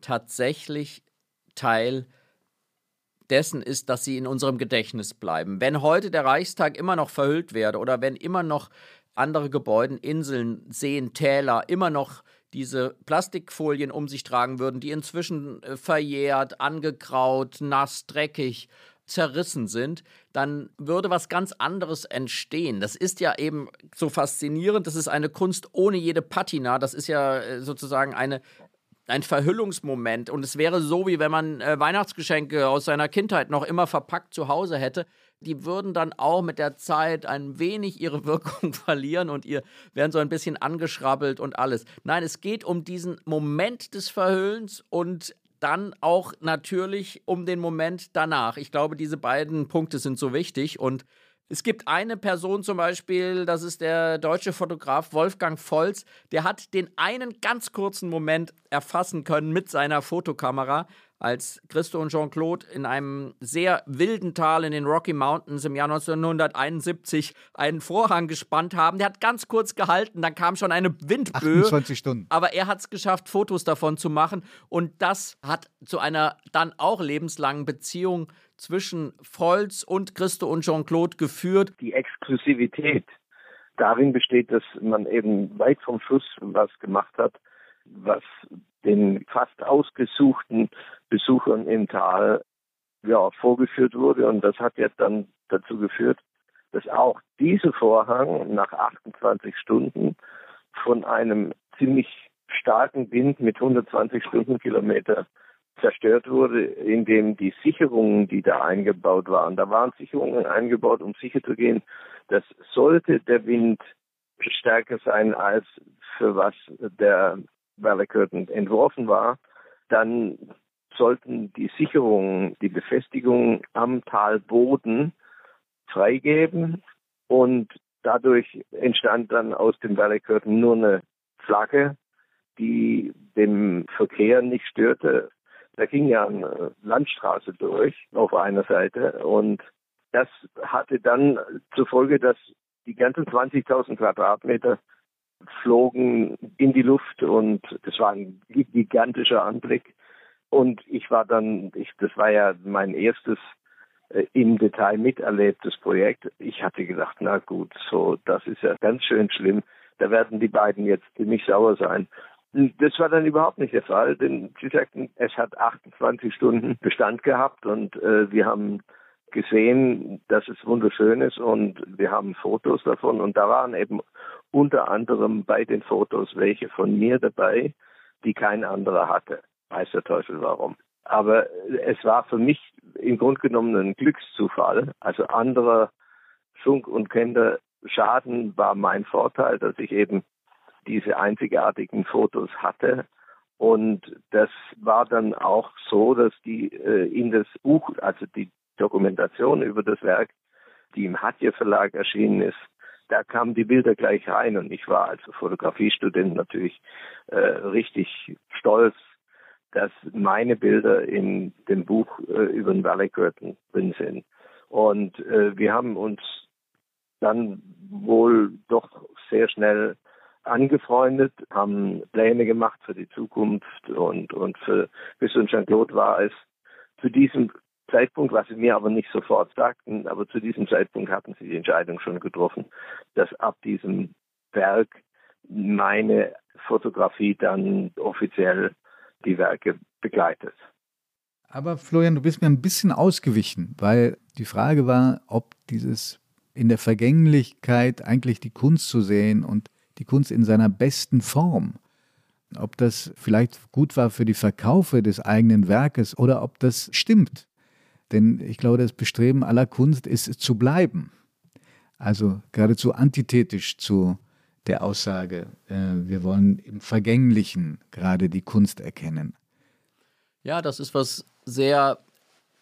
tatsächlich Teil dessen ist, dass sie in unserem Gedächtnis bleiben. Wenn heute der Reichstag immer noch verhüllt werde oder wenn immer noch andere Gebäude, Inseln, Seen, Täler immer noch diese Plastikfolien um sich tragen würden, die inzwischen äh, verjährt, angekraut, nass, dreckig, zerrissen sind, dann würde was ganz anderes entstehen. Das ist ja eben so faszinierend. Das ist eine Kunst ohne jede Patina. Das ist ja äh, sozusagen eine, ein Verhüllungsmoment. Und es wäre so, wie wenn man äh, Weihnachtsgeschenke aus seiner Kindheit noch immer verpackt zu Hause hätte die würden dann auch mit der Zeit ein wenig ihre *laughs* Wirkung verlieren und ihr werden so ein bisschen angeschrabbelt und alles. Nein, es geht um diesen Moment des Verhüllens und dann auch natürlich um den Moment danach. Ich glaube, diese beiden Punkte sind so wichtig und es gibt eine Person zum Beispiel, das ist der deutsche Fotograf Wolfgang Volz, der hat den einen ganz kurzen Moment erfassen können mit seiner Fotokamera, als Christo und Jean-Claude in einem sehr wilden Tal in den Rocky Mountains im Jahr 1971 einen Vorhang gespannt haben. Der hat ganz kurz gehalten, dann kam schon eine Windböe. 28 Stunden. Aber er hat es geschafft, Fotos davon zu machen. Und das hat zu einer dann auch lebenslangen Beziehung zwischen Volz und Christo und Jean-Claude geführt. Die Exklusivität darin besteht, dass man eben weit vom Schluss was gemacht hat, was den fast ausgesuchten Besuchern im Tal ja, vorgeführt wurde. Und das hat jetzt dann dazu geführt, dass auch dieser Vorhang nach 28 Stunden von einem ziemlich starken Wind mit 120 Stundenkilometer zerstört wurde, indem die Sicherungen, die da eingebaut waren, da waren Sicherungen eingebaut, um sicher zu gehen, dass sollte der Wind stärker sein als für was der Valley Curtain entworfen war, dann sollten die Sicherungen, die Befestigungen am Talboden freigeben und dadurch entstand dann aus dem Valley Curtain nur eine Flagge, die dem Verkehr nicht störte. Da ging ja eine Landstraße durch auf einer Seite und das hatte dann zur Folge, dass die ganzen 20.000 Quadratmeter flogen in die Luft und das war ein gigantischer Anblick. Und ich war dann, ich, das war ja mein erstes äh, im Detail miterlebtes Projekt. Ich hatte gedacht, na gut, so, das ist ja ganz schön schlimm. Da werden die beiden jetzt ziemlich sauer sein. Das war dann überhaupt nicht der Fall, denn sie sagten, es hat 28 Stunden Bestand gehabt und äh, wir haben gesehen, dass es wunderschön ist und wir haben Fotos davon und da waren eben unter anderem bei den Fotos welche von mir dabei, die kein anderer hatte. Weiß der Teufel warum. Aber es war für mich im Grunde genommen ein Glückszufall. Also anderer Funk und Kinder Schaden war mein Vorteil, dass ich eben diese einzigartigen Fotos hatte. Und das war dann auch so, dass die äh, in das Buch, also die Dokumentation über das Werk, die im Hatje Verlag erschienen ist, da kamen die Bilder gleich rein und ich war als Fotografiestudent natürlich äh, richtig stolz, dass meine Bilder in dem Buch äh, über den Valley Curtain drin sind. Und äh, wir haben uns dann wohl doch sehr schnell angefreundet, haben Pläne gemacht für die Zukunft und, und für und Jean-Claude war es zu diesem Zeitpunkt, was sie mir aber nicht sofort sagten, aber zu diesem Zeitpunkt hatten sie die Entscheidung schon getroffen, dass ab diesem Werk meine Fotografie dann offiziell die Werke begleitet. Aber Florian, du bist mir ein bisschen ausgewichen, weil die Frage war, ob dieses in der Vergänglichkeit eigentlich die Kunst zu sehen und die Kunst in seiner besten Form, ob das vielleicht gut war für die Verkaufe des eigenen Werkes oder ob das stimmt. Denn ich glaube, das Bestreben aller Kunst ist zu bleiben. Also geradezu antithetisch zu der Aussage, äh, wir wollen im Vergänglichen gerade die Kunst erkennen. Ja, das ist was sehr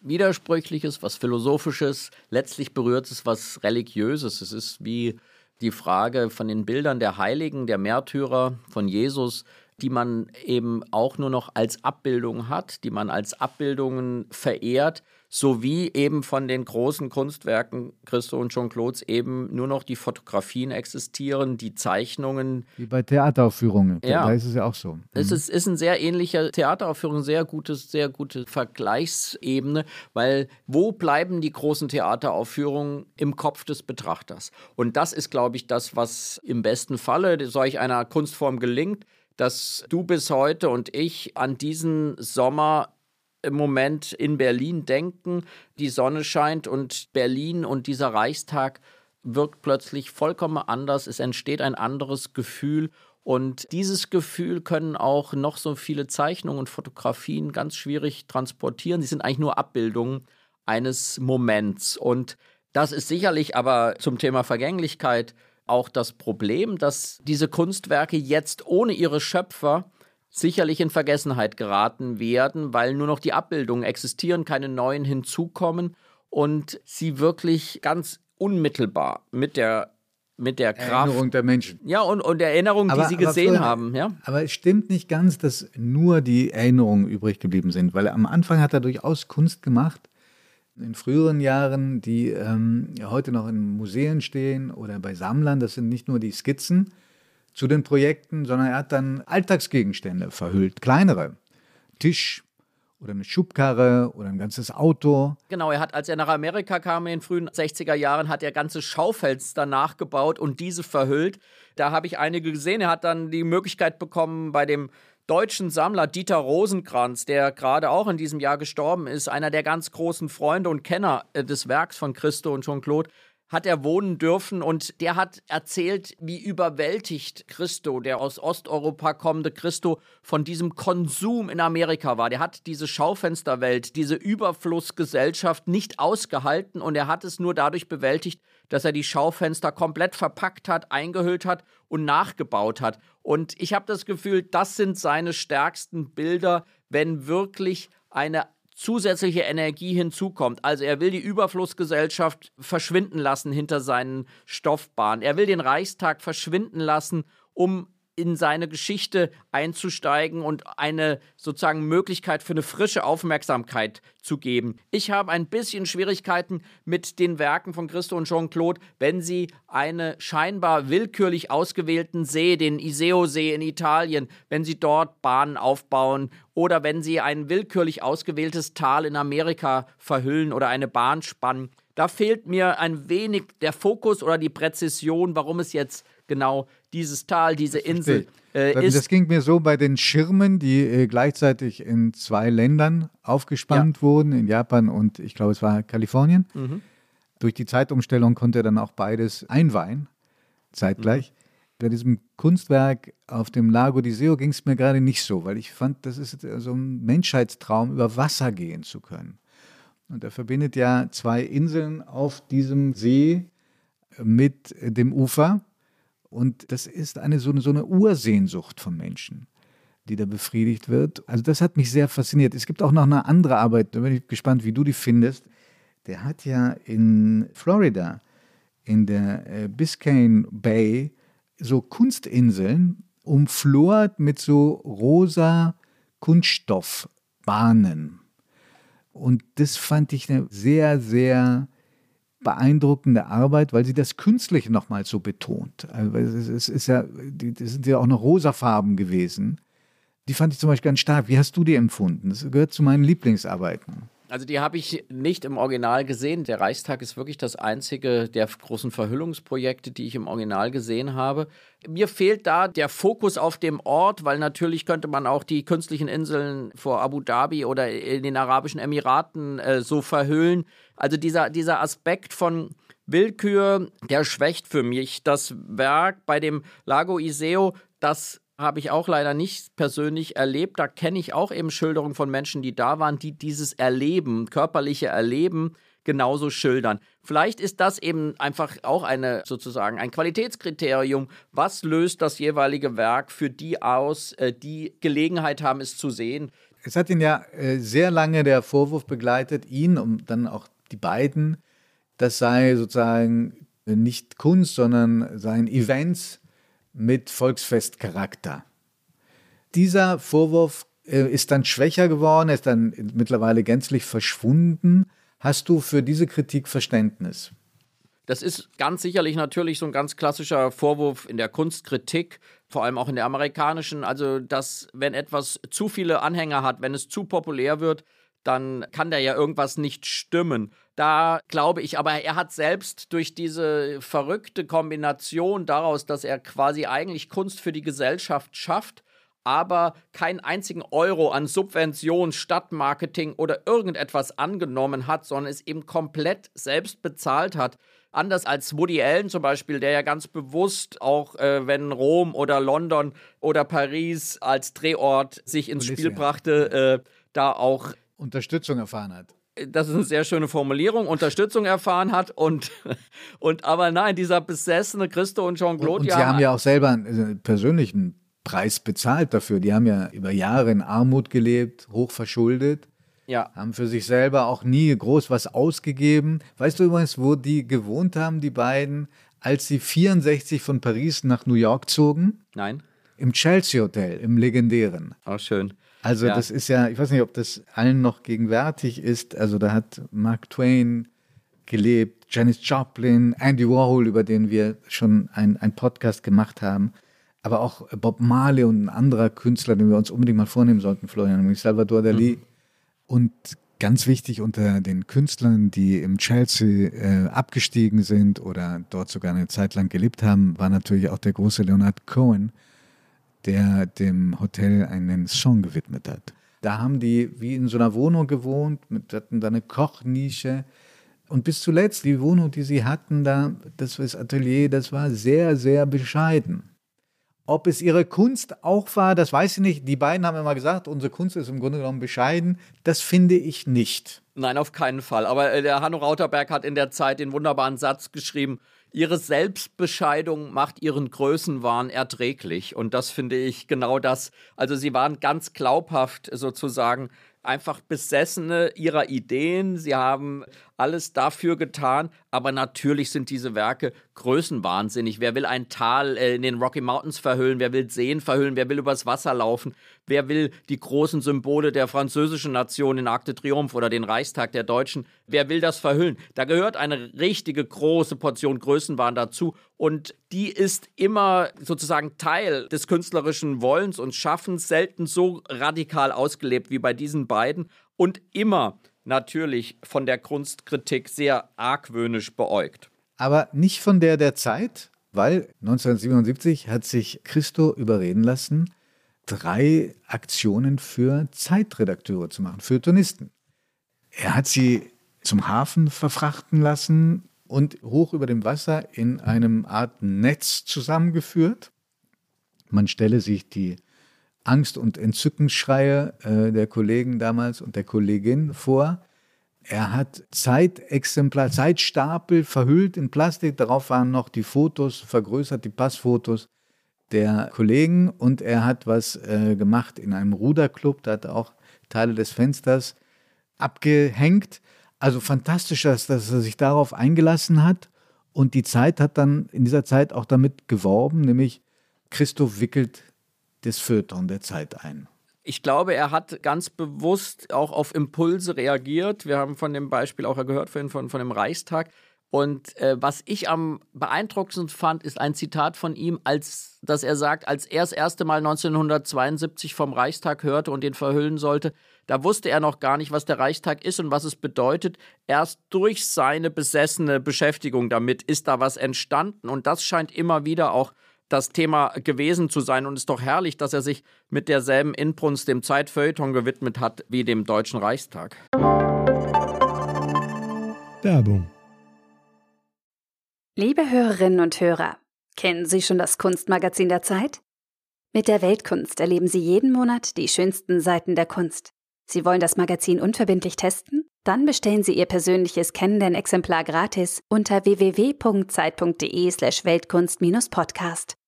Widersprüchliches, was Philosophisches, letztlich berührt es was Religiöses. Es ist wie die Frage von den Bildern der Heiligen, der Märtyrer, von Jesus, die man eben auch nur noch als Abbildung hat, die man als Abbildungen verehrt, sowie eben von den großen Kunstwerken Christo und Jean-Claude's eben nur noch die Fotografien existieren, die Zeichnungen. Wie bei Theateraufführungen, ja. da ist es ja auch so. Mhm. Es ist, ist ein sehr ähnlicher Theateraufführung, sehr gutes, sehr gute Vergleichsebene, weil wo bleiben die großen Theateraufführungen im Kopf des Betrachters? Und das ist, glaube ich, das, was im besten Falle solch einer Kunstform gelingt, dass du bis heute und ich an diesen Sommer im Moment in Berlin denken. Die Sonne scheint und Berlin und dieser Reichstag wirkt plötzlich vollkommen anders. Es entsteht ein anderes Gefühl. Und dieses Gefühl können auch noch so viele Zeichnungen und Fotografien ganz schwierig transportieren. Sie sind eigentlich nur Abbildungen eines Moments. Und das ist sicherlich aber zum Thema Vergänglichkeit auch das Problem, dass diese Kunstwerke jetzt ohne ihre Schöpfer sicherlich in Vergessenheit geraten werden, weil nur noch die Abbildungen existieren, keine neuen hinzukommen und sie wirklich ganz unmittelbar mit der mit der Kraft. Erinnerung der Menschen. Ja, und, und Erinnerungen, die sie gesehen Florian, haben. Ja? Aber es stimmt nicht ganz, dass nur die Erinnerungen übrig geblieben sind, weil am Anfang hat er durchaus Kunst gemacht, in früheren Jahren, die ähm, heute noch in Museen stehen oder bei Sammlern. Das sind nicht nur die Skizzen, zu den Projekten, sondern er hat dann Alltagsgegenstände verhüllt, kleinere. Tisch oder eine Schubkarre oder ein ganzes Auto. Genau, er hat, als er nach Amerika kam in den frühen 60er Jahren, hat er ganze Schaufenster nachgebaut und diese verhüllt. Da habe ich einige gesehen. Er hat dann die Möglichkeit bekommen, bei dem deutschen Sammler Dieter Rosenkranz, der gerade auch in diesem Jahr gestorben ist, einer der ganz großen Freunde und Kenner äh, des Werks von Christo und Jean-Claude, hat er wohnen dürfen und der hat erzählt, wie überwältigt Christo, der aus Osteuropa kommende Christo, von diesem Konsum in Amerika war. Der hat diese Schaufensterwelt, diese Überflussgesellschaft nicht ausgehalten und er hat es nur dadurch bewältigt, dass er die Schaufenster komplett verpackt hat, eingehüllt hat und nachgebaut hat. Und ich habe das Gefühl, das sind seine stärksten Bilder, wenn wirklich eine zusätzliche Energie hinzukommt. Also er will die Überflussgesellschaft verschwinden lassen hinter seinen Stoffbahnen. Er will den Reichstag verschwinden lassen, um in seine Geschichte einzusteigen und eine sozusagen Möglichkeit für eine frische Aufmerksamkeit zu geben. Ich habe ein bisschen Schwierigkeiten mit den Werken von Christo und Jean-Claude, wenn sie eine scheinbar willkürlich ausgewählten See, den Iseo-See in Italien, wenn sie dort Bahnen aufbauen oder wenn sie ein willkürlich ausgewähltes Tal in Amerika verhüllen oder eine Bahn spannen. Da fehlt mir ein wenig der Fokus oder die Präzision, warum es jetzt genau dieses Tal, diese Insel äh, ist. Das ging mir so bei den Schirmen, die äh, gleichzeitig in zwei Ländern aufgespannt ja. wurden, in Japan und ich glaube, es war Kalifornien. Mhm. Durch die Zeitumstellung konnte er dann auch beides einweihen, zeitgleich. Mhm. Bei diesem Kunstwerk auf dem Lago di Seo ging es mir gerade nicht so, weil ich fand, das ist so ein Menschheitstraum, über Wasser gehen zu können. Und er verbindet ja zwei Inseln auf diesem See mit dem Ufer. Und das ist eine so, eine so eine Ursehnsucht von Menschen, die da befriedigt wird. Also das hat mich sehr fasziniert. Es gibt auch noch eine andere Arbeit, da bin ich gespannt, wie du die findest. Der hat ja in Florida, in der äh, Biscayne Bay, so Kunstinseln umflort mit so rosa Kunststoffbahnen. Und das fand ich eine sehr, sehr beeindruckende Arbeit, weil sie das Künstliche nochmal so betont. Also es ist ja, das sind ja auch noch rosafarben gewesen. Die fand ich zum Beispiel ganz stark. Wie hast du die empfunden? Das gehört zu meinen Lieblingsarbeiten. Also die habe ich nicht im Original gesehen. Der Reichstag ist wirklich das einzige der großen Verhüllungsprojekte, die ich im Original gesehen habe. Mir fehlt da der Fokus auf dem Ort, weil natürlich könnte man auch die künstlichen Inseln vor Abu Dhabi oder in den Arabischen Emiraten äh, so verhüllen. Also dieser, dieser Aspekt von Willkür, der schwächt für mich das Werk bei dem Lago Iseo, das habe ich auch leider nicht persönlich erlebt. Da kenne ich auch eben Schilderungen von Menschen, die da waren, die dieses Erleben, körperliche Erleben genauso schildern. Vielleicht ist das eben einfach auch eine sozusagen ein Qualitätskriterium. Was löst das jeweilige Werk für die aus, äh, die Gelegenheit haben, es zu sehen? Es hat ihn ja äh, sehr lange der Vorwurf begleitet, ihn und dann auch die beiden, das sei sozusagen nicht Kunst, sondern seien Events mit Volksfestcharakter. Dieser Vorwurf äh, ist dann schwächer geworden, ist dann mittlerweile gänzlich verschwunden. Hast du für diese Kritik Verständnis? Das ist ganz sicherlich natürlich so ein ganz klassischer Vorwurf in der Kunstkritik, vor allem auch in der amerikanischen. Also, dass wenn etwas zu viele Anhänger hat, wenn es zu populär wird, dann kann da ja irgendwas nicht stimmen. Da glaube ich, aber er hat selbst durch diese verrückte Kombination daraus, dass er quasi eigentlich Kunst für die Gesellschaft schafft, aber keinen einzigen Euro an Subvention, Stadtmarketing oder irgendetwas angenommen hat, sondern es eben komplett selbst bezahlt hat. Anders als Woody Allen zum Beispiel, der ja ganz bewusst auch, äh, wenn Rom oder London oder Paris als Drehort sich ins Spiel brachte, äh, da auch Unterstützung erfahren hat. Das ist eine sehr schöne Formulierung, Unterstützung erfahren hat und, *laughs* und aber nein, dieser besessene Christo und Jean-Claude. Und, und sie haben ja auch selber einen persönlichen Preis bezahlt dafür. Die haben ja über Jahre in Armut gelebt, hoch verschuldet. Ja. Haben für sich selber auch nie groß was ausgegeben. Weißt du übrigens, wo die gewohnt haben, die beiden, als sie 64 von Paris nach New York zogen? Nein. Im Chelsea Hotel, im legendären. Auch schön. Also ja. das ist ja, ich weiß nicht, ob das allen noch gegenwärtig ist. Also da hat Mark Twain gelebt, Janis Joplin, Andy Warhol, über den wir schon einen Podcast gemacht haben. Aber auch Bob Marley und ein anderer Künstler, den wir uns unbedingt mal vornehmen sollten, Florian, nämlich Salvador Dali. Mhm. Und ganz wichtig unter den Künstlern, die im Chelsea äh, abgestiegen sind oder dort sogar eine Zeit lang gelebt haben, war natürlich auch der große Leonard Cohen, der dem Hotel einen Song gewidmet hat. Da haben die wie in so einer Wohnung gewohnt, mit, hatten da eine Kochnische Und bis zuletzt, die Wohnung, die sie hatten, da, das war das Atelier, das war sehr, sehr bescheiden. Ob es ihre Kunst auch war, das weiß ich nicht. Die beiden haben immer gesagt, unsere Kunst ist im Grunde genommen bescheiden. Das finde ich nicht. Nein, auf keinen Fall. Aber äh, der Hanno Rauterberg hat in der Zeit den wunderbaren Satz geschrieben, Ihre Selbstbescheidung macht ihren Größenwahn erträglich. Und das finde ich genau das. Also sie waren ganz glaubhaft sozusagen einfach Besessene ihrer Ideen. Sie haben alles dafür getan, aber natürlich sind diese Werke größenwahnsinnig. Wer will ein Tal äh, in den Rocky Mountains verhüllen? Wer will Seen verhüllen? Wer will übers Wasser laufen? Wer will die großen Symbole der französischen Nation, den Arc de Triomphe oder den Reichstag der Deutschen? Wer will das verhüllen? Da gehört eine richtige große Portion Größenwahn dazu und die ist immer sozusagen Teil des künstlerischen Wollens und Schaffens, selten so radikal ausgelebt wie bei diesen beiden und immer natürlich von der Kunstkritik sehr argwöhnisch beäugt. Aber nicht von der der Zeit, weil 1977 hat sich Christo überreden lassen, drei Aktionen für Zeitredakteure zu machen, für Turnisten. Er hat sie zum Hafen verfrachten lassen und hoch über dem Wasser in einem Art Netz zusammengeführt. Man stelle sich die Angst- und Entzückensschreie äh, der Kollegen damals und der Kollegin vor. Er hat Zeitexemplar, Zeitstapel verhüllt in Plastik. Darauf waren noch die Fotos, vergrößert die Passfotos der Kollegen. Und er hat was äh, gemacht in einem Ruderclub. Da hat er auch Teile des Fensters abgehängt. Also fantastisch, dass, dass er sich darauf eingelassen hat. Und die Zeit hat dann in dieser Zeit auch damit geworben, nämlich Christoph wickelt das Feuilleton der Zeit ein. Ich glaube, er hat ganz bewusst auch auf Impulse reagiert. Wir haben von dem Beispiel auch gehört vorhin von, von dem Reichstag. Und äh, was ich am beeindruckendsten fand, ist ein Zitat von ihm, als dass er sagt, als er das erste Mal 1972 vom Reichstag hörte und den verhüllen sollte, da wusste er noch gar nicht, was der Reichstag ist und was es bedeutet. Erst durch seine besessene Beschäftigung damit ist da was entstanden. Und das scheint immer wieder auch das Thema gewesen zu sein. Und es ist doch herrlich, dass er sich mit derselben Inbrunst dem Zeitfeuilleton gewidmet hat wie dem Deutschen Reichstag. Werbung. Liebe Hörerinnen und Hörer, kennen Sie schon das Kunstmagazin der Zeit? Mit der Weltkunst erleben Sie jeden Monat die schönsten Seiten der Kunst. Sie wollen das Magazin unverbindlich testen? Dann bestellen Sie Ihr persönliches Kennenden-Exemplar gratis unter www.zeit.de/slash Weltkunst-Podcast.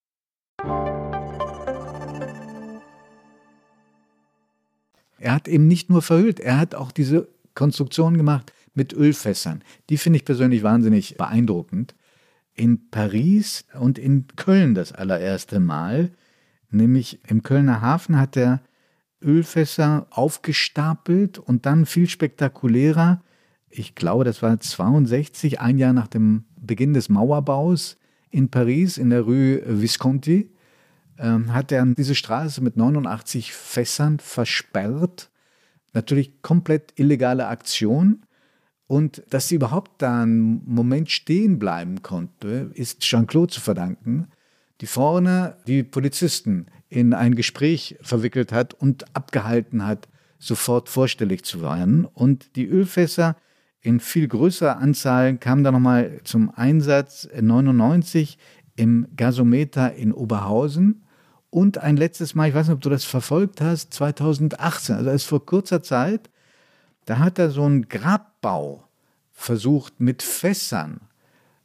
Er hat eben nicht nur verhüllt, er hat auch diese Konstruktion gemacht mit Ölfässern. Die finde ich persönlich wahnsinnig beeindruckend. In Paris und in Köln das allererste Mal, nämlich im Kölner Hafen hat er Ölfässer aufgestapelt und dann viel spektakulärer, ich glaube, das war 62, ein Jahr nach dem Beginn des Mauerbaus in Paris, in der Rue Visconti, ähm, hat er diese Straße mit 89 Fässern versperrt. Natürlich komplett illegale Aktion. Und dass sie überhaupt da einen Moment stehen bleiben konnte, ist Jean-Claude zu verdanken, die vorne die Polizisten in ein Gespräch verwickelt hat und abgehalten hat, sofort vorstellig zu werden. Und die Ölfässer in viel größerer Anzahl kamen dann nochmal zum Einsatz 99 im Gasometer in Oberhausen und ein letztes Mal, ich weiß nicht, ob du das verfolgt hast, 2018, also erst vor kurzer Zeit, da hat er so einen Grabbau versucht mit Fässern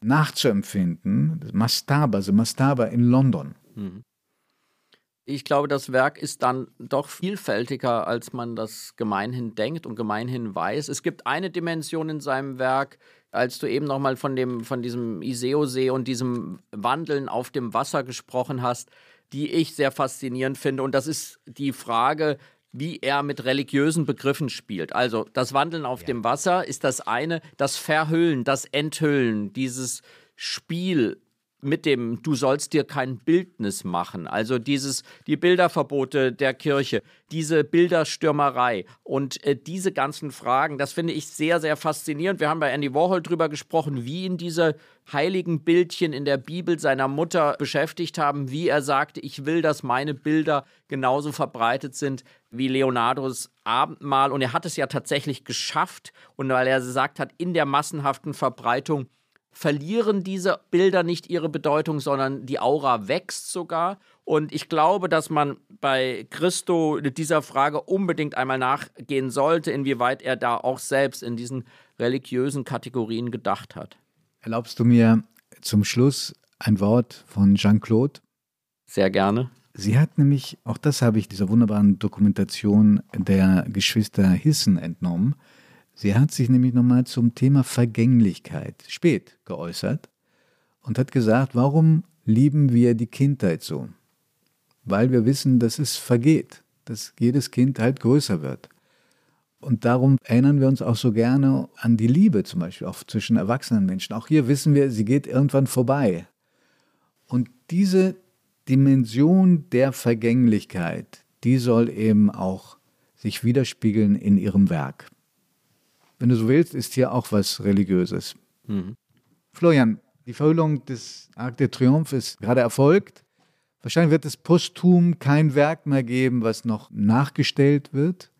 nachzuempfinden. Mastaba, also Mastaba in London. Mhm. Ich glaube, das Werk ist dann doch vielfältiger, als man das gemeinhin denkt und gemeinhin weiß. Es gibt eine Dimension in seinem Werk, als du eben nochmal von, von diesem Iseo-See und diesem Wandeln auf dem Wasser gesprochen hast die ich sehr faszinierend finde. Und das ist die Frage, wie er mit religiösen Begriffen spielt. Also das Wandeln auf ja. dem Wasser ist das eine, das Verhüllen, das Enthüllen, dieses Spiel mit dem Du sollst dir kein Bildnis machen. Also dieses, die Bilderverbote der Kirche, diese Bilderstürmerei und äh, diese ganzen Fragen, das finde ich sehr, sehr faszinierend. Wir haben bei Andy Warhol drüber gesprochen, wie ihn diese heiligen Bildchen in der Bibel seiner Mutter beschäftigt haben, wie er sagte, ich will, dass meine Bilder genauso verbreitet sind wie Leonardos Abendmahl. Und er hat es ja tatsächlich geschafft. Und weil er gesagt hat, in der massenhaften Verbreitung verlieren diese Bilder nicht ihre Bedeutung, sondern die Aura wächst sogar. Und ich glaube, dass man bei Christo dieser Frage unbedingt einmal nachgehen sollte, inwieweit er da auch selbst in diesen religiösen Kategorien gedacht hat. Erlaubst du mir zum Schluss ein Wort von Jean-Claude? Sehr gerne. Sie hat nämlich, auch das habe ich dieser wunderbaren Dokumentation der Geschwister Hissen entnommen, Sie hat sich nämlich nochmal zum Thema Vergänglichkeit spät geäußert und hat gesagt, warum lieben wir die Kindheit so? Weil wir wissen, dass es vergeht, dass jedes Kind halt größer wird. Und darum erinnern wir uns auch so gerne an die Liebe zum Beispiel, auch zwischen erwachsenen Menschen. Auch hier wissen wir, sie geht irgendwann vorbei. Und diese Dimension der Vergänglichkeit, die soll eben auch sich widerspiegeln in ihrem Werk wenn du so willst, ist hier auch was Religiöses. Mhm. Florian, die Verhüllung des Arc de Triomphe ist gerade erfolgt. Wahrscheinlich wird es posthum kein Werk mehr geben, was noch nachgestellt wird.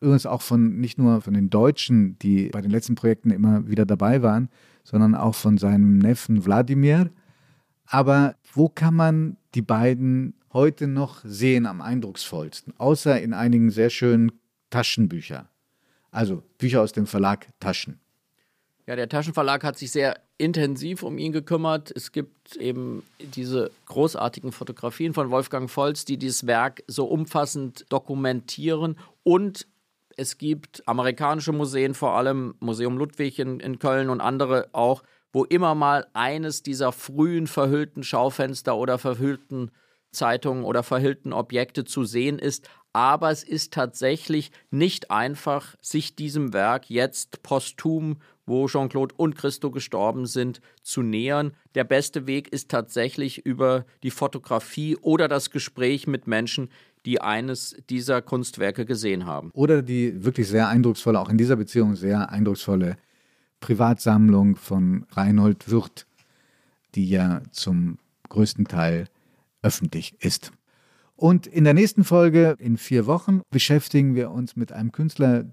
Übrigens auch von nicht nur von den Deutschen, die bei den letzten Projekten immer wieder dabei waren, sondern auch von seinem Neffen Wladimir. Aber wo kann man die beiden heute noch sehen am eindrucksvollsten, außer in einigen sehr schönen Taschenbüchern? Also Bücher aus dem Verlag Taschen. Ja, der Taschenverlag hat sich sehr intensiv um ihn gekümmert. Es gibt eben diese großartigen Fotografien von Wolfgang Volz, die dieses Werk so umfassend dokumentieren. Und es gibt amerikanische Museen, vor allem Museum Ludwig in, in Köln und andere auch, wo immer mal eines dieser frühen verhüllten Schaufenster oder verhüllten Zeitungen oder verhüllten Objekte zu sehen ist aber es ist tatsächlich nicht einfach, sich diesem Werk jetzt posthum, wo Jean-Claude und Christo gestorben sind, zu nähern. Der beste Weg ist tatsächlich über die Fotografie oder das Gespräch mit Menschen, die eines dieser Kunstwerke gesehen haben. Oder die wirklich sehr eindrucksvolle, auch in dieser Beziehung sehr eindrucksvolle Privatsammlung von Reinhold Wirth, die ja zum größten Teil öffentlich ist. Und in der nächsten Folge, in vier Wochen, beschäftigen wir uns mit einem Künstler,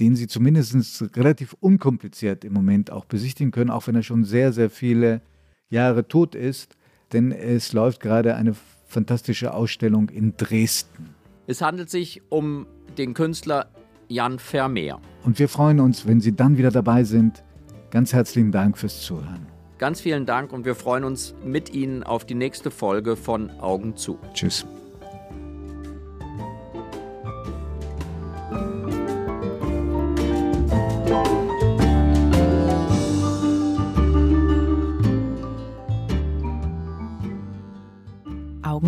den Sie zumindest relativ unkompliziert im Moment auch besichtigen können, auch wenn er schon sehr, sehr viele Jahre tot ist. Denn es läuft gerade eine fantastische Ausstellung in Dresden. Es handelt sich um den Künstler Jan Vermeer. Und wir freuen uns, wenn Sie dann wieder dabei sind. Ganz herzlichen Dank fürs Zuhören. Ganz vielen Dank und wir freuen uns mit Ihnen auf die nächste Folge von Augen zu. Tschüss.